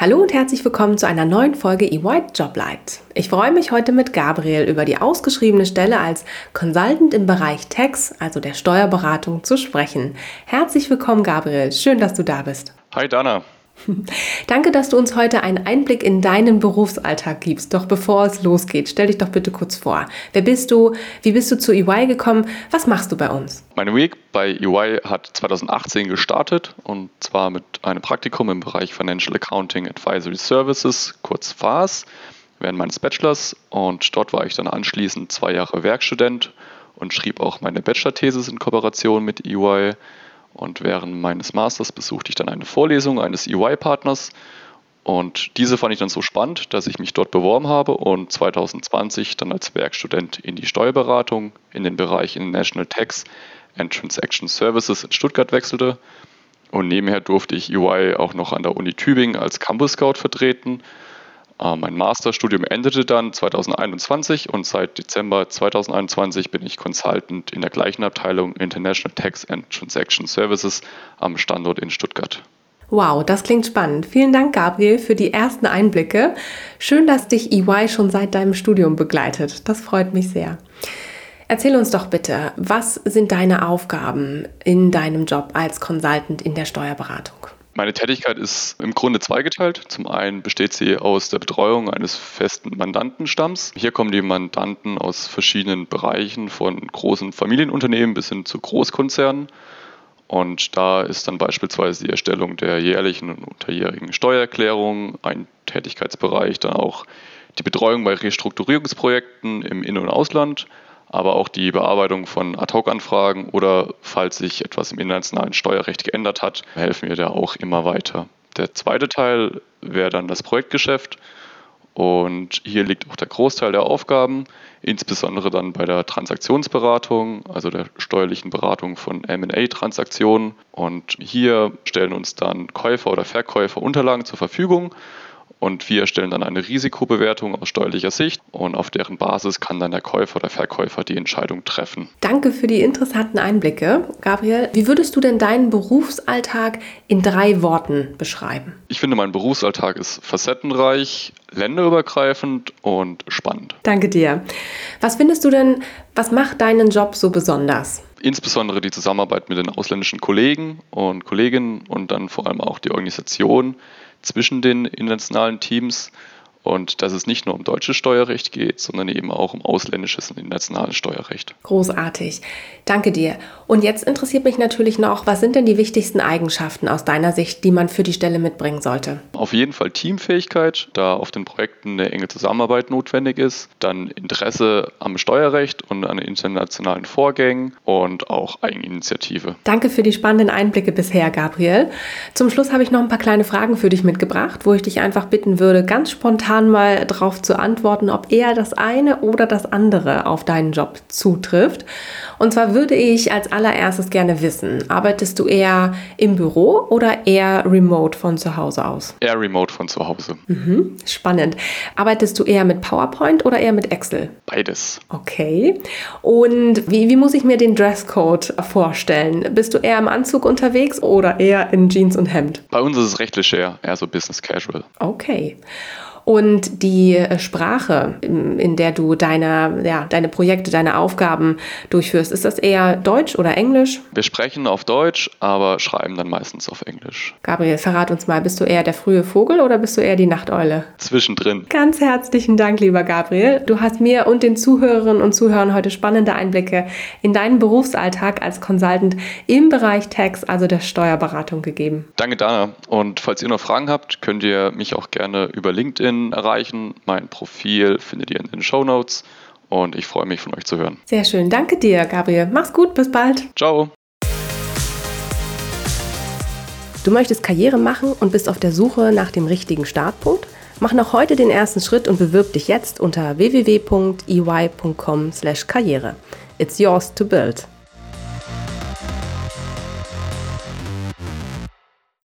Hallo und herzlich willkommen zu einer neuen Folge EY Joblight. Ich freue mich heute mit Gabriel über die ausgeschriebene Stelle als Consultant im Bereich Tax, also der Steuerberatung, zu sprechen. Herzlich willkommen, Gabriel. Schön, dass du da bist. Hi, Dana. Danke, dass du uns heute einen Einblick in deinen Berufsalltag gibst. Doch bevor es losgeht, stell dich doch bitte kurz vor. Wer bist du? Wie bist du zu EY gekommen? Was machst du bei uns? Meine Week bei EY hat 2018 gestartet und zwar mit einem Praktikum im Bereich Financial Accounting Advisory Services, kurz FAS, während meines Bachelors. Und dort war ich dann anschließend zwei Jahre Werkstudent und schrieb auch meine Bachelor-Thesis in Kooperation mit EY. Und während meines Masters besuchte ich dann eine Vorlesung eines EY-Partners. Und diese fand ich dann so spannend, dass ich mich dort beworben habe und 2020 dann als Werkstudent in die Steuerberatung in den Bereich International Tax and Transaction Services in Stuttgart wechselte. Und nebenher durfte ich EY auch noch an der Uni Tübingen als Campus Scout vertreten mein Masterstudium endete dann 2021 und seit Dezember 2021 bin ich Consultant in der gleichen Abteilung International Tax and Transaction Services am Standort in Stuttgart. Wow, das klingt spannend. Vielen Dank, Gabriel, für die ersten Einblicke. Schön, dass dich EY schon seit deinem Studium begleitet. Das freut mich sehr. Erzähl uns doch bitte, was sind deine Aufgaben in deinem Job als Consultant in der Steuerberatung? Meine Tätigkeit ist im Grunde zweigeteilt. Zum einen besteht sie aus der Betreuung eines festen Mandantenstamms. Hier kommen die Mandanten aus verschiedenen Bereichen, von großen Familienunternehmen bis hin zu Großkonzernen. Und da ist dann beispielsweise die Erstellung der jährlichen und unterjährigen Steuererklärung ein Tätigkeitsbereich, dann auch die Betreuung bei Restrukturierungsprojekten im In- und Ausland aber auch die Bearbeitung von Ad-Hoc-Anfragen oder falls sich etwas im internationalen Steuerrecht geändert hat, helfen wir da auch immer weiter. Der zweite Teil wäre dann das Projektgeschäft und hier liegt auch der Großteil der Aufgaben, insbesondere dann bei der Transaktionsberatung, also der steuerlichen Beratung von MA-Transaktionen. Und hier stellen uns dann Käufer oder Verkäufer Unterlagen zur Verfügung und wir erstellen dann eine Risikobewertung aus steuerlicher Sicht und auf deren Basis kann dann der Käufer oder Verkäufer die Entscheidung treffen. Danke für die interessanten Einblicke. Gabriel, wie würdest du denn deinen Berufsalltag in drei Worten beschreiben? Ich finde, mein Berufsalltag ist facettenreich, länderübergreifend und spannend. Danke dir. Was findest du denn, was macht deinen Job so besonders? Insbesondere die Zusammenarbeit mit den ausländischen Kollegen und Kolleginnen und dann vor allem auch die Organisation zwischen den internationalen Teams und dass es nicht nur um deutsches Steuerrecht geht, sondern eben auch um ausländisches und internationales Steuerrecht. Großartig. Danke dir. Und jetzt interessiert mich natürlich noch, was sind denn die wichtigsten Eigenschaften aus deiner Sicht, die man für die Stelle mitbringen sollte? Auf jeden Fall Teamfähigkeit, da auf den Projekten eine enge Zusammenarbeit notwendig ist. Dann Interesse am Steuerrecht und an internationalen Vorgängen und auch Eigeninitiative. Danke für die spannenden Einblicke bisher, Gabriel. Zum Schluss habe ich noch ein paar kleine Fragen für dich mitgebracht, wo ich dich einfach bitten würde, ganz spontan spontan mal darauf zu antworten, ob eher das eine oder das andere auf deinen Job zutrifft. Und zwar würde ich als allererstes gerne wissen, arbeitest du eher im Büro oder eher remote von zu Hause aus? Eher remote von zu Hause. Mhm, spannend. Arbeitest du eher mit PowerPoint oder eher mit Excel? Beides. Okay. Und wie, wie muss ich mir den Dresscode vorstellen? Bist du eher im Anzug unterwegs oder eher in Jeans und Hemd? Bei uns ist es recht leger, eher so Business Casual. Okay. Und die äh, Sprache, in der du deine, ja, deine Projekte, deine Aufgaben durchführst, ist das eher Deutsch oder Englisch? Wir sprechen auf Deutsch, aber schreiben dann meistens auf Englisch. Gabriel, verrat uns mal, bist du eher der frühe Vogel oder bist du eher die Nachteule? Zwischendrin. Ganz herzlichen Dank, lieber Gabriel. Du hast mir und den Zuhörerinnen und Zuhörern heute spannende Einblicke in deinen Berufsalltag als Consultant im Bereich Tax, also der Steuerberatung, gegeben. Danke, Dana. Und falls ihr noch Fragen habt, könnt ihr mich auch gerne über LinkedIn erreichen. Mein Profil findet ihr in den Show Notes und ich freue mich von euch zu hören. Sehr schön. Danke dir, Gabriel. Mach's gut. Bis bald. Ciao. Du möchtest Karriere machen und bist auf der Suche nach dem richtigen Startpunkt? Mach noch heute den ersten Schritt und bewirb dich jetzt unter www.ey.com/karriere. It's yours to build.